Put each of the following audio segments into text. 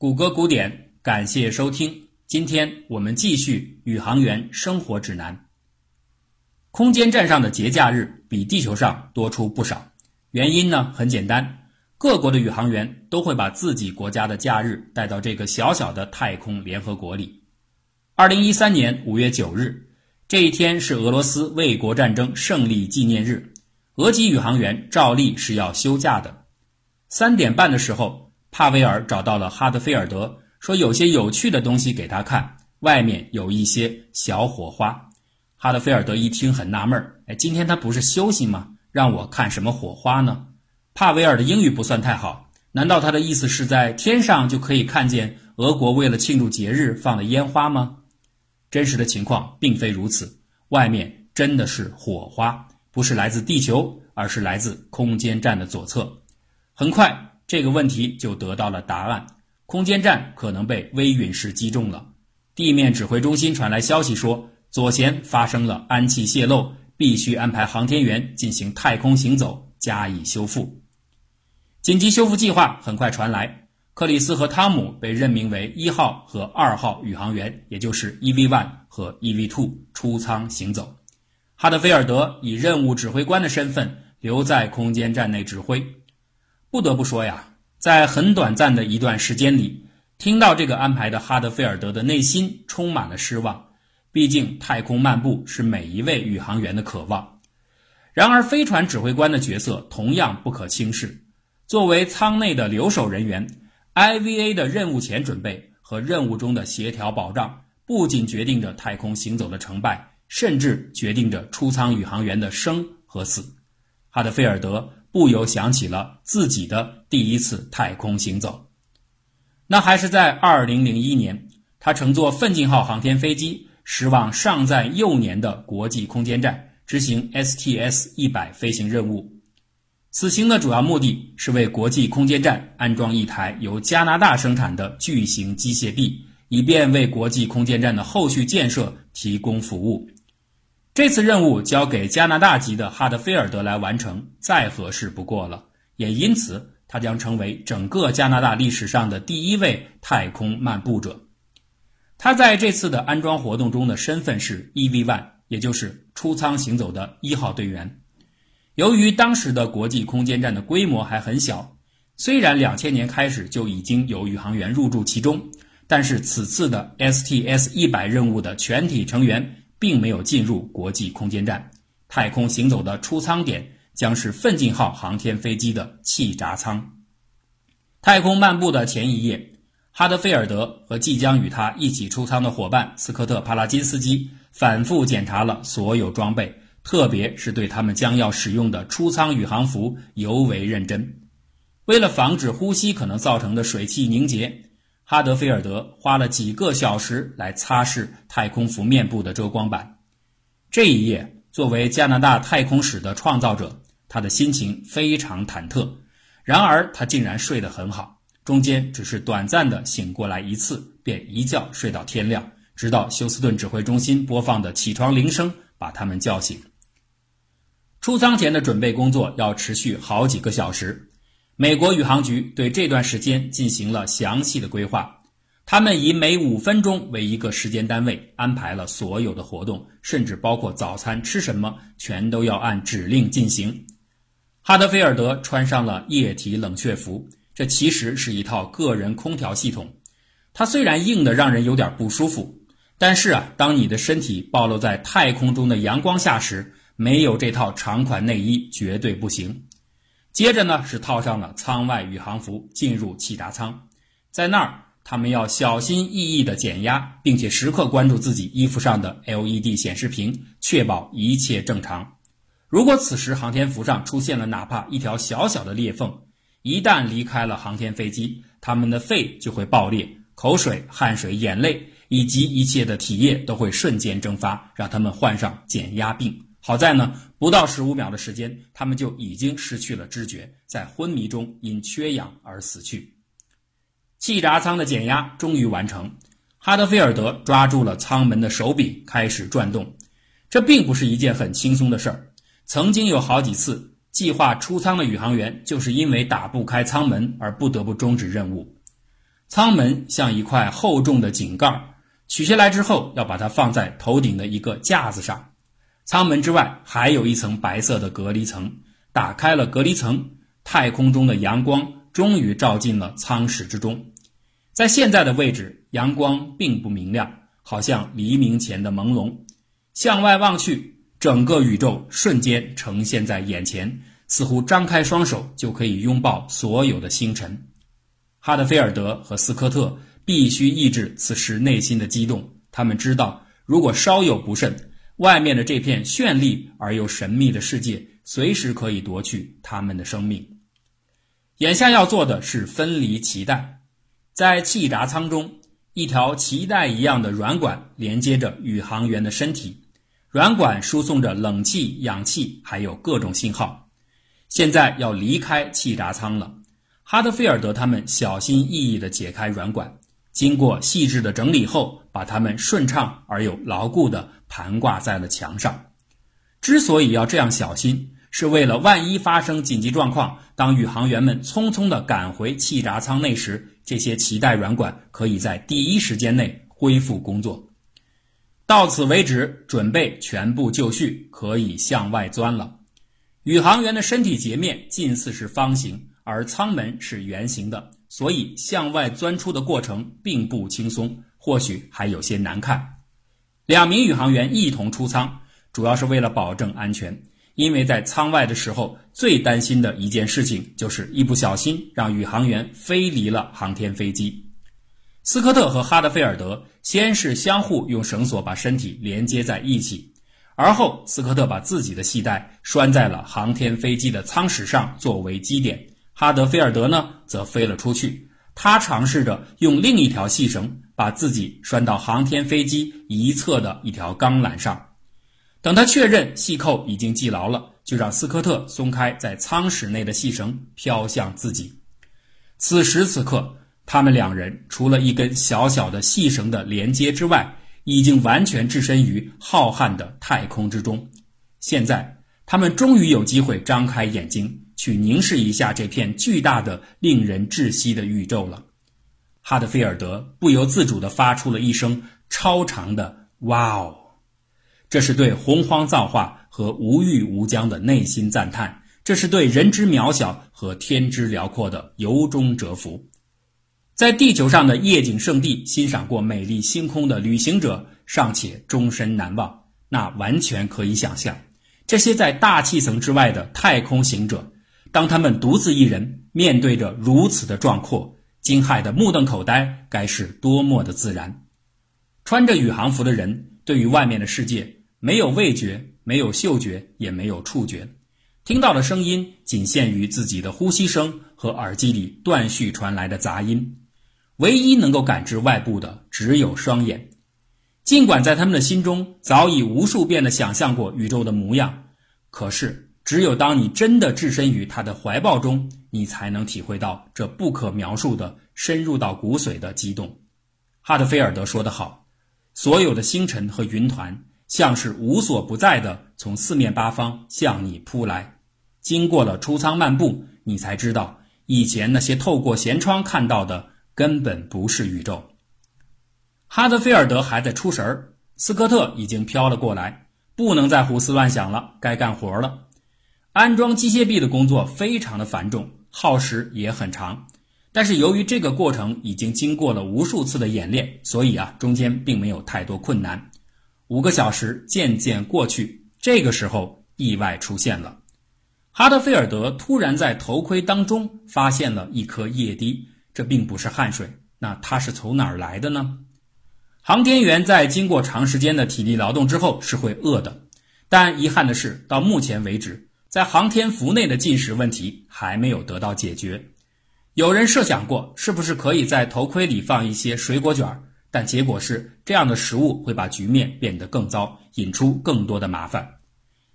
谷歌古典，感谢收听。今天我们继续宇航员生活指南。空间站上的节假日比地球上多出不少，原因呢很简单，各国的宇航员都会把自己国家的假日带到这个小小的太空联合国里。二零一三年五月九日，这一天是俄罗斯卫国战争胜利纪念日，俄籍宇航员照例是要休假的。三点半的时候，帕维尔找到了哈德菲尔德，说有些有趣的东西给他看，外面有一些小火花。哈德菲尔德一听很纳闷儿，哎，今天他不是休息吗？让我看什么火花呢？帕维尔的英语不算太好，难道他的意思是在天上就可以看见俄国为了庆祝节日放的烟花吗？真实的情况并非如此，外面真的是火花，不是来自地球，而是来自空间站的左侧。很快，这个问题就得到了答案，空间站可能被微陨石击中了。地面指挥中心传来消息说。左舷发生了氨气泄漏，必须安排航天员进行太空行走加以修复。紧急修复计划很快传来，克里斯和汤姆被任命为一号和二号宇航员，也就是 EV1 和 EV2 出舱行走。哈德菲尔德以任务指挥官的身份留在空间站内指挥。不得不说呀，在很短暂的一段时间里，听到这个安排的哈德菲尔德的内心充满了失望。毕竟，太空漫步是每一位宇航员的渴望。然而，飞船指挥官的角色同样不可轻视。作为舱内的留守人员，IVA 的任务前准备和任务中的协调保障，不仅决定着太空行走的成败，甚至决定着出舱宇航员的生和死。哈德菲尔德不由想起了自己的第一次太空行走，那还是在2001年，他乘坐奋进号航天飞机。驶往尚在幼年的国际空间站，执行 STS 一百飞行任务。此行的主要目的是为国际空间站安装一台由加拿大生产的巨型机械臂，以便为国际空间站的后续建设提供服务。这次任务交给加拿大籍的哈德菲尔德来完成，再合适不过了。也因此，他将成为整个加拿大历史上的第一位太空漫步者。他在这次的安装活动中的身份是 EV1，也就是出舱行走的一号队员。由于当时的国际空间站的规模还很小，虽然两千年开始就已经有宇航员入驻其中，但是此次的 STS 一百任务的全体成员并没有进入国际空间站。太空行走的出舱点将是奋进号航天飞机的气闸舱。太空漫步的前一夜。哈德菲尔德和即将与他一起出舱的伙伴斯科特·帕拉金斯基反复检查了所有装备，特别是对他们将要使用的出舱宇航服尤为认真。为了防止呼吸可能造成的水汽凝结，哈德菲尔德花了几个小时来擦拭太空服面部的遮光板。这一夜，作为加拿大太空史的创造者，他的心情非常忐忑。然而，他竟然睡得很好。中间只是短暂的醒过来一次，便一觉睡到天亮，直到休斯顿指挥中心播放的起床铃声把他们叫醒。出舱前的准备工作要持续好几个小时，美国宇航局对这段时间进行了详细的规划，他们以每五分钟为一个时间单位，安排了所有的活动，甚至包括早餐吃什么，全都要按指令进行。哈德菲尔德穿上了液体冷却服。这其实是一套个人空调系统，它虽然硬的让人有点不舒服，但是啊，当你的身体暴露在太空中的阳光下时，没有这套长款内衣绝对不行。接着呢，是套上了舱外宇航服，进入气闸舱，在那儿他们要小心翼翼地减压，并且时刻关注自己衣服上的 LED 显示屏，确保一切正常。如果此时航天服上出现了哪怕一条小小的裂缝，一旦离开了航天飞机，他们的肺就会爆裂，口水、汗水、眼泪以及一切的体液都会瞬间蒸发，让他们患上减压病。好在呢，不到十五秒的时间，他们就已经失去了知觉，在昏迷中因缺氧而死去。气闸舱的减压终于完成，哈德菲尔德抓住了舱门的手柄，开始转动。这并不是一件很轻松的事儿，曾经有好几次。计划出舱的宇航员就是因为打不开舱门而不得不终止任务。舱门像一块厚重的井盖，取下来之后要把它放在头顶的一个架子上。舱门之外还有一层白色的隔离层，打开了隔离层，太空中的阳光终于照进了舱室之中。在现在的位置，阳光并不明亮，好像黎明前的朦胧。向外望去，整个宇宙瞬间呈现在眼前，似乎张开双手就可以拥抱所有的星辰。哈德菲尔德和斯科特必须抑制此时内心的激动。他们知道，如果稍有不慎，外面的这片绚丽而又神秘的世界随时可以夺去他们的生命。眼下要做的是分离脐带，在气闸舱中，一条脐带一样的软管连接着宇航员的身体，软管输送着冷气、氧气，还有各种信号。现在要离开气闸舱了。哈德菲尔德他们小心翼翼地解开软管，经过细致的整理后，把它们顺畅而又牢固地盘挂在了墙上。之所以要这样小心，是为了万一发生紧急状况，当宇航员们匆匆地赶回气闸舱内时，这些脐带软管可以在第一时间内恢复工作。到此为止，准备全部就绪，可以向外钻了。宇航员的身体截面近似是方形。而舱门是圆形的，所以向外钻出的过程并不轻松，或许还有些难看。两名宇航员一同出舱，主要是为了保证安全。因为在舱外的时候，最担心的一件事情就是一不小心让宇航员飞离了航天飞机。斯科特和哈德菲尔德先是相互用绳索把身体连接在一起，而后斯科特把自己的系带拴在了航天飞机的舱室上作为基点。哈德菲尔德呢，则飞了出去。他尝试着用另一条细绳把自己拴到航天飞机一侧的一条钢缆上。等他确认细扣已经系牢了，就让斯科特松开在舱室内的细绳，飘向自己。此时此刻，他们两人除了一根小小的细绳的连接之外，已经完全置身于浩瀚的太空之中。现在，他们终于有机会张开眼睛。去凝视一下这片巨大的、令人窒息的宇宙了。哈德菲尔德不由自主地发出了一声超长的“哇哦”，这是对洪荒造化和无欲无疆的内心赞叹，这是对人之渺小和天之辽阔的由衷折服。在地球上的夜景圣地欣赏过美丽星空的旅行者尚且终身难忘，那完全可以想象，这些在大气层之外的太空行者。当他们独自一人面对着如此的壮阔，惊骇的目瞪口呆，该是多么的自然！穿着宇航服的人对于外面的世界没有味觉，没有嗅觉，也没有触觉，听到的声音仅限于自己的呼吸声和耳机里断续传来的杂音，唯一能够感知外部的只有双眼。尽管在他们的心中早已无数遍的想象过宇宙的模样，可是。只有当你真的置身于他的怀抱中，你才能体会到这不可描述的、深入到骨髓的激动。哈德菲尔德说得好：“所有的星辰和云团像是无所不在的从四面八方向你扑来。经过了出舱漫步，你才知道以前那些透过舷窗看到的根本不是宇宙。”哈德菲尔德还在出神儿，斯科特已经飘了过来，不能再胡思乱想了，该干活了。安装机械臂的工作非常的繁重，耗时也很长。但是由于这个过程已经经过了无数次的演练，所以啊，中间并没有太多困难。五个小时渐渐过去，这个时候意外出现了。哈德菲尔德突然在头盔当中发现了一颗液滴，这并不是汗水，那它是从哪儿来的呢？航天员在经过长时间的体力劳动之后是会饿的，但遗憾的是，到目前为止。在航天服内的进食问题还没有得到解决。有人设想过，是不是可以在头盔里放一些水果卷儿但结果是，这样的食物会把局面变得更糟，引出更多的麻烦。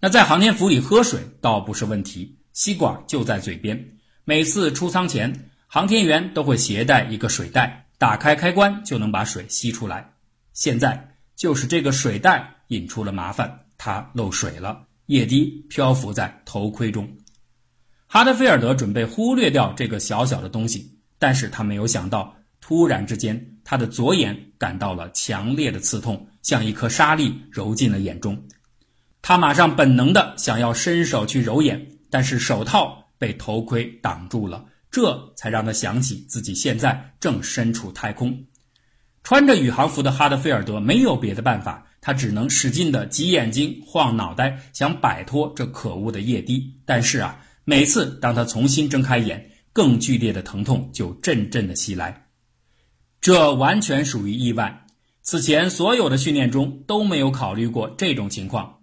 那在航天服里喝水倒不是问题，吸管就在嘴边。每次出舱前，航天员都会携带一个水袋，打开开关就能把水吸出来。现在就是这个水袋引出了麻烦，它漏水了。液滴漂浮在头盔中，哈德菲尔德准备忽略掉这个小小的东西，但是他没有想到，突然之间，他的左眼感到了强烈的刺痛，像一颗沙粒揉进了眼中。他马上本能的想要伸手去揉眼，但是手套被头盔挡住了，这才让他想起自己现在正身处太空。穿着宇航服的哈德菲尔德没有别的办法，他只能使劲的挤眼睛、晃脑袋，想摆脱这可恶的液滴。但是啊，每次当他重新睁开眼，更剧烈的疼痛就阵阵的袭来。这完全属于意外，此前所有的训练中都没有考虑过这种情况。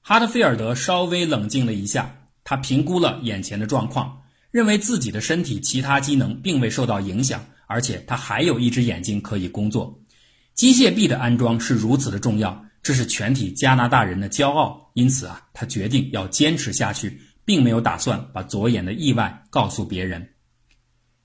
哈特菲尔德稍微冷静了一下，他评估了眼前的状况，认为自己的身体其他机能并未受到影响。而且他还有一只眼睛可以工作，机械臂的安装是如此的重要，这是全体加拿大人的骄傲。因此啊，他决定要坚持下去，并没有打算把左眼的意外告诉别人。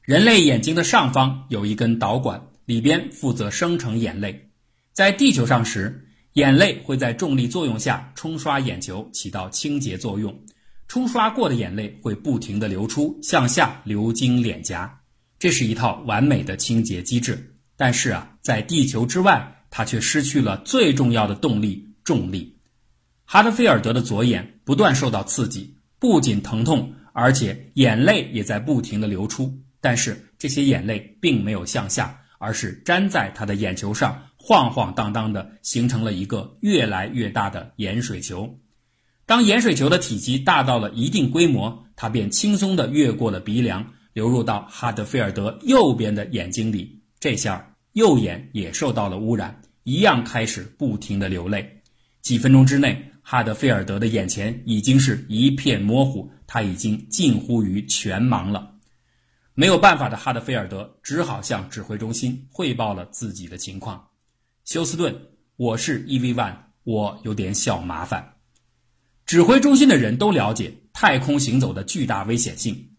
人类眼睛的上方有一根导管，里边负责生成眼泪。在地球上时，眼泪会在重力作用下冲刷眼球，起到清洁作用。冲刷过的眼泪会不停地流出，向下流经脸颊。这是一套完美的清洁机制，但是啊，在地球之外，它却失去了最重要的动力——重力。哈德菲尔德的左眼不断受到刺激，不仅疼痛，而且眼泪也在不停的流出。但是这些眼泪并没有向下，而是粘在他的眼球上，晃晃荡荡的，形成了一个越来越大的盐水球。当盐水球的体积大到了一定规模，它便轻松地越过了鼻梁。流入到哈德菲尔德右边的眼睛里，这下右眼也受到了污染，一样开始不停的流泪。几分钟之内，哈德菲尔德的眼前已经是一片模糊，他已经近乎于全盲了。没有办法的哈德菲尔德只好向指挥中心汇报了自己的情况。休斯顿，我是 EV One，我有点小麻烦。指挥中心的人都了解太空行走的巨大危险性。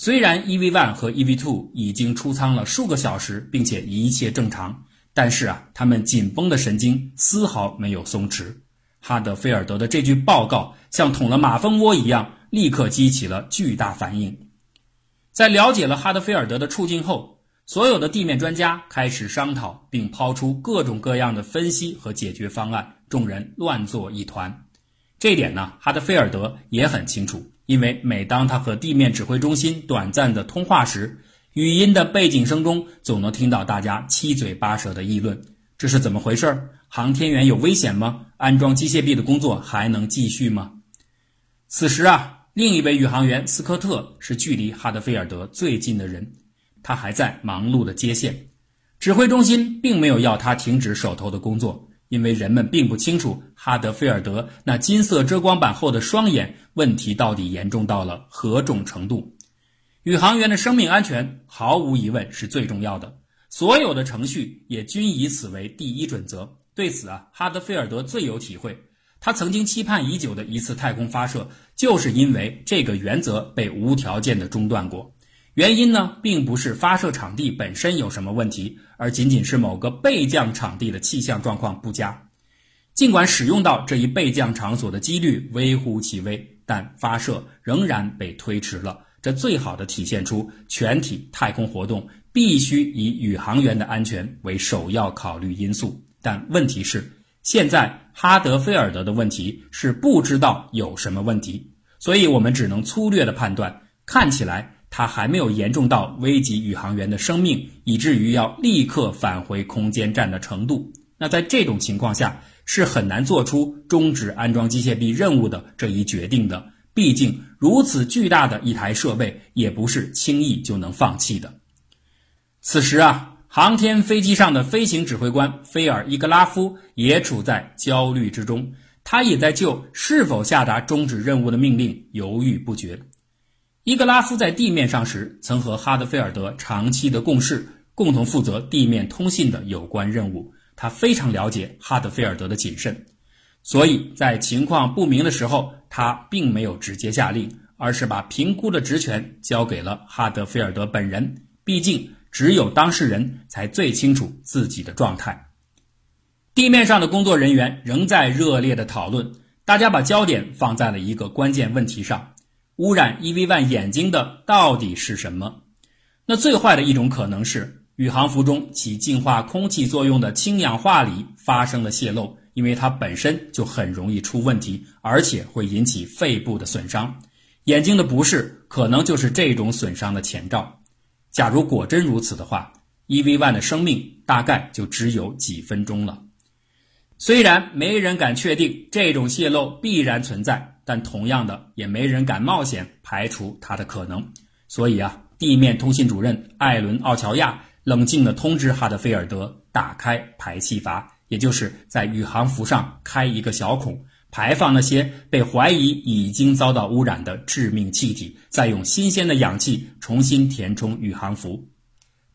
虽然 EV One 和 EV Two 已经出舱了数个小时，并且一切正常，但是啊，他们紧绷的神经丝毫没有松弛。哈德菲尔德的这句报告像捅了马蜂窝一样，立刻激起了巨大反应。在了解了哈德菲尔德的处境后，所有的地面专家开始商讨，并抛出各种各样的分析和解决方案，众人乱作一团。这点呢，哈德菲尔德也很清楚。因为每当他和地面指挥中心短暂的通话时，语音的背景声中总能听到大家七嘴八舌的议论：“这是怎么回事？航天员有危险吗？安装机械臂的工作还能继续吗？”此时啊，另一位宇航员斯科特是距离哈德菲尔德最近的人，他还在忙碌的接线，指挥中心并没有要他停止手头的工作。因为人们并不清楚哈德菲尔德那金色遮光板后的双眼问题到底严重到了何种程度。宇航员的生命安全毫无疑问是最重要的，所有的程序也均以此为第一准则。对此啊，哈德菲尔德最有体会。他曾经期盼已久的一次太空发射，就是因为这个原则被无条件的中断过。原因呢，并不是发射场地本身有什么问题，而仅仅是某个备降场地的气象状况不佳。尽管使用到这一备降场所的几率微乎其微，但发射仍然被推迟了。这最好的体现出全体太空活动必须以宇航员的安全为首要考虑因素。但问题是，现在哈德菲尔德的问题是不知道有什么问题，所以我们只能粗略的判断，看起来。它还没有严重到危及宇航员的生命，以至于要立刻返回空间站的程度。那在这种情况下，是很难做出终止安装机械臂任务的这一决定的。毕竟，如此巨大的一台设备，也不是轻易就能放弃的。此时啊，航天飞机上的飞行指挥官菲尔伊格拉夫也处在焦虑之中，他也在就是否下达终止任务的命令犹豫不决。伊格拉夫在地面上时，曾和哈德菲尔德长期的共事，共同负责地面通信的有关任务。他非常了解哈德菲尔德的谨慎，所以在情况不明的时候，他并没有直接下令，而是把评估的职权交给了哈德菲尔德本人。毕竟，只有当事人才最清楚自己的状态。地面上的工作人员仍在热烈的讨论，大家把焦点放在了一个关键问题上。污染 EV1 眼睛的到底是什么？那最坏的一种可能是宇航服中起净化空气作用的氢氧化锂发生了泄漏，因为它本身就很容易出问题，而且会引起肺部的损伤。眼睛的不适可能就是这种损伤的前兆。假如果真如此的话，EV1 的生命大概就只有几分钟了。虽然没人敢确定这种泄漏必然存在，但同样的也没人敢冒险排除它的可能。所以啊，地面通信主任艾伦·奥乔亚冷静地通知哈德菲尔德打开排气阀，也就是在宇航服上开一个小孔，排放那些被怀疑已经遭到污染的致命气体，再用新鲜的氧气重新填充宇航服。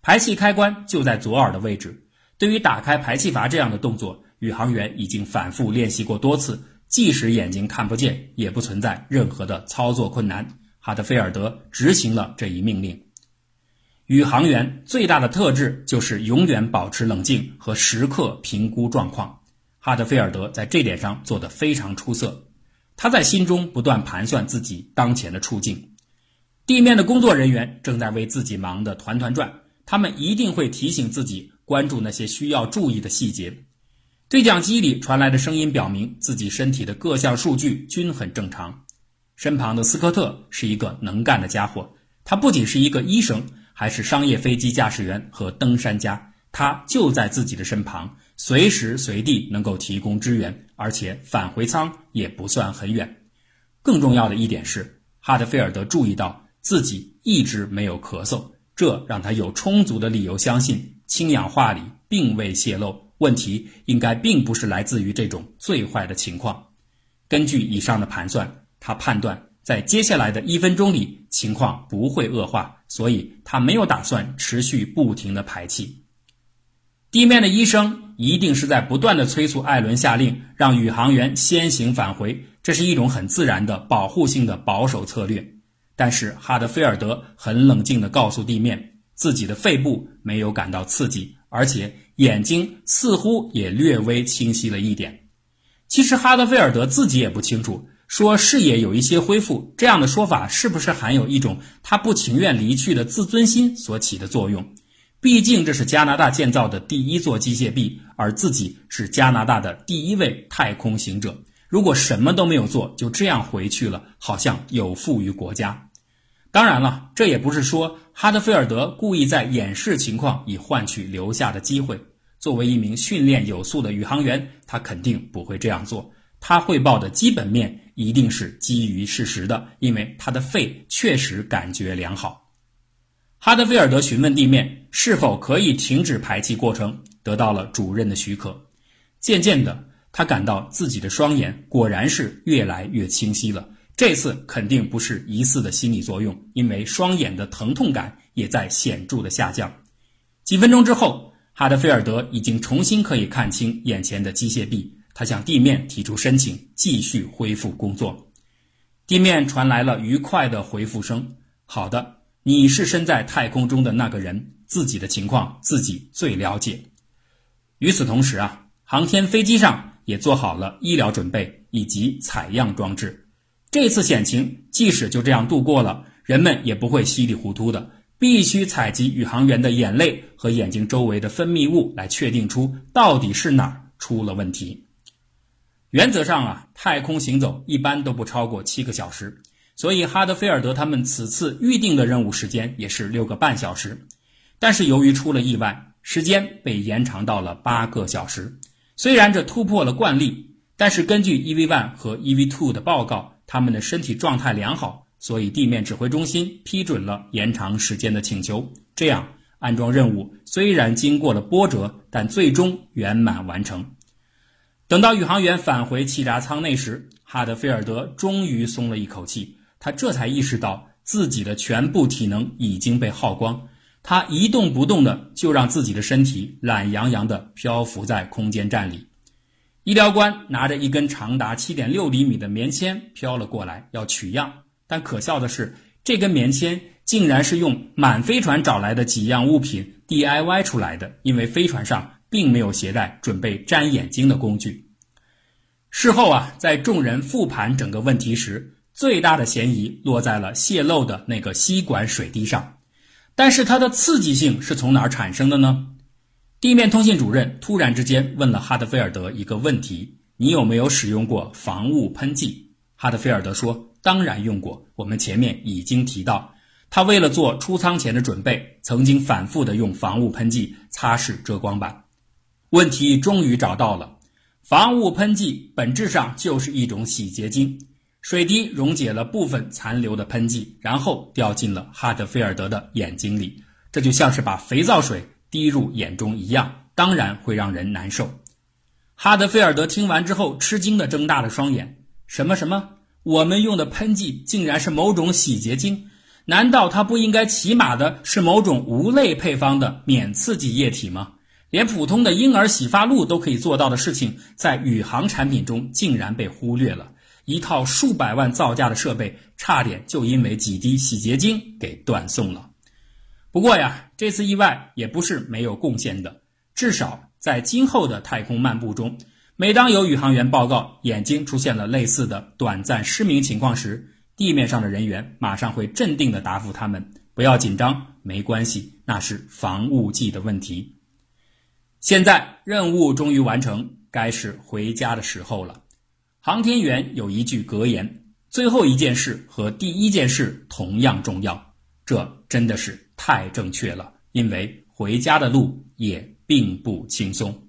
排气开关就在左耳的位置。对于打开排气阀这样的动作，宇航员已经反复练习过多次，即使眼睛看不见，也不存在任何的操作困难。哈德菲尔德执行了这一命令。宇航员最大的特质就是永远保持冷静和时刻评估状况。哈德菲尔德在这点上做得非常出色。他在心中不断盘算自己当前的处境。地面的工作人员正在为自己忙得团团转，他们一定会提醒自己关注那些需要注意的细节。对讲机里传来的声音表明，自己身体的各项数据均很正常。身旁的斯科特是一个能干的家伙，他不仅是一个医生，还是商业飞机驾驶员和登山家。他就在自己的身旁，随时随地能够提供支援，而且返回舱也不算很远。更重要的一点是，哈德菲尔德注意到自己一直没有咳嗽，这让他有充足的理由相信氢氧化锂并未泄漏。问题应该并不是来自于这种最坏的情况。根据以上的盘算，他判断在接下来的一分钟里情况不会恶化，所以他没有打算持续不停的排气。地面的医生一定是在不断的催促艾伦下令让宇航员先行返回，这是一种很自然的保护性的保守策略。但是哈德菲尔德很冷静地告诉地面，自己的肺部没有感到刺激，而且。眼睛似乎也略微清晰了一点。其实哈德菲尔德自己也不清楚，说视野有一些恢复这样的说法是不是含有一种他不情愿离去的自尊心所起的作用？毕竟这是加拿大建造的第一座机械臂，而自己是加拿大的第一位太空行者。如果什么都没有做，就这样回去了，好像有负于国家。当然了，这也不是说哈德菲尔德故意在掩饰情况以换取留下的机会。作为一名训练有素的宇航员，他肯定不会这样做。他汇报的基本面一定是基于事实的，因为他的肺确实感觉良好。哈德菲尔德询问地面是否可以停止排气过程，得到了主任的许可。渐渐的，他感到自己的双眼果然是越来越清晰了。这次肯定不是疑似的心理作用，因为双眼的疼痛感也在显著的下降。几分钟之后，哈德菲尔德已经重新可以看清眼前的机械臂。他向地面提出申请，继续恢复工作。地面传来了愉快的回复声：“好的，你是身在太空中的那个人，自己的情况自己最了解。”与此同时啊，航天飞机上也做好了医疗准备以及采样装置。这次险情即使就这样度过了，人们也不会稀里糊涂的，必须采集宇航员的眼泪和眼睛周围的分泌物来确定出到底是哪儿出了问题。原则上啊，太空行走一般都不超过七个小时，所以哈德菲尔德他们此次预定的任务时间也是六个半小时。但是由于出了意外，时间被延长到了八个小时。虽然这突破了惯例，但是根据 EV1 和 EV2 的报告。他们的身体状态良好，所以地面指挥中心批准了延长时间的请求。这样，安装任务虽然经过了波折，但最终圆满完成。等到宇航员返回气闸舱内时，哈德菲尔德终于松了一口气。他这才意识到自己的全部体能已经被耗光。他一动不动的，就让自己的身体懒洋洋的漂浮在空间站里。医疗官拿着一根长达七点六厘米的棉签飘了过来，要取样。但可笑的是，这根棉签竟然是用满飞船找来的几样物品 DIY 出来的，因为飞船上并没有携带准备粘眼睛的工具。事后啊，在众人复盘整个问题时，最大的嫌疑落在了泄漏的那个吸管水滴上。但是它的刺激性是从哪儿产生的呢？地面通信主任突然之间问了哈德菲尔德一个问题：“你有没有使用过防雾喷剂？”哈德菲尔德说：“当然用过。我们前面已经提到，他为了做出舱前的准备，曾经反复的用防雾喷剂擦拭遮光板。问题终于找到了，防雾喷剂本质上就是一种洗洁精。水滴溶解了部分残留的喷剂，然后掉进了哈德菲尔德的眼睛里，这就像是把肥皂水滴入眼中一样，当然会让人难受。”哈德菲尔德听完之后，吃惊的睁大了双眼。什么什么？我们用的喷剂竟然是某种洗洁精？难道它不应该起码的是某种无类配方的免刺激液体吗？连普通的婴儿洗发露都可以做到的事情，在宇航产品中竟然被忽略了。一套数百万造价的设备，差点就因为几滴洗洁精给断送了。不过呀，这次意外也不是没有贡献的，至少在今后的太空漫步中。每当有宇航员报告眼睛出现了类似的短暂失明情况时，地面上的人员马上会镇定地答复他们：“不要紧张，没关系，那是防雾剂的问题。”现在任务终于完成，该是回家的时候了。航天员有一句格言：“最后一件事和第一件事同样重要。”这真的是太正确了，因为回家的路也并不轻松。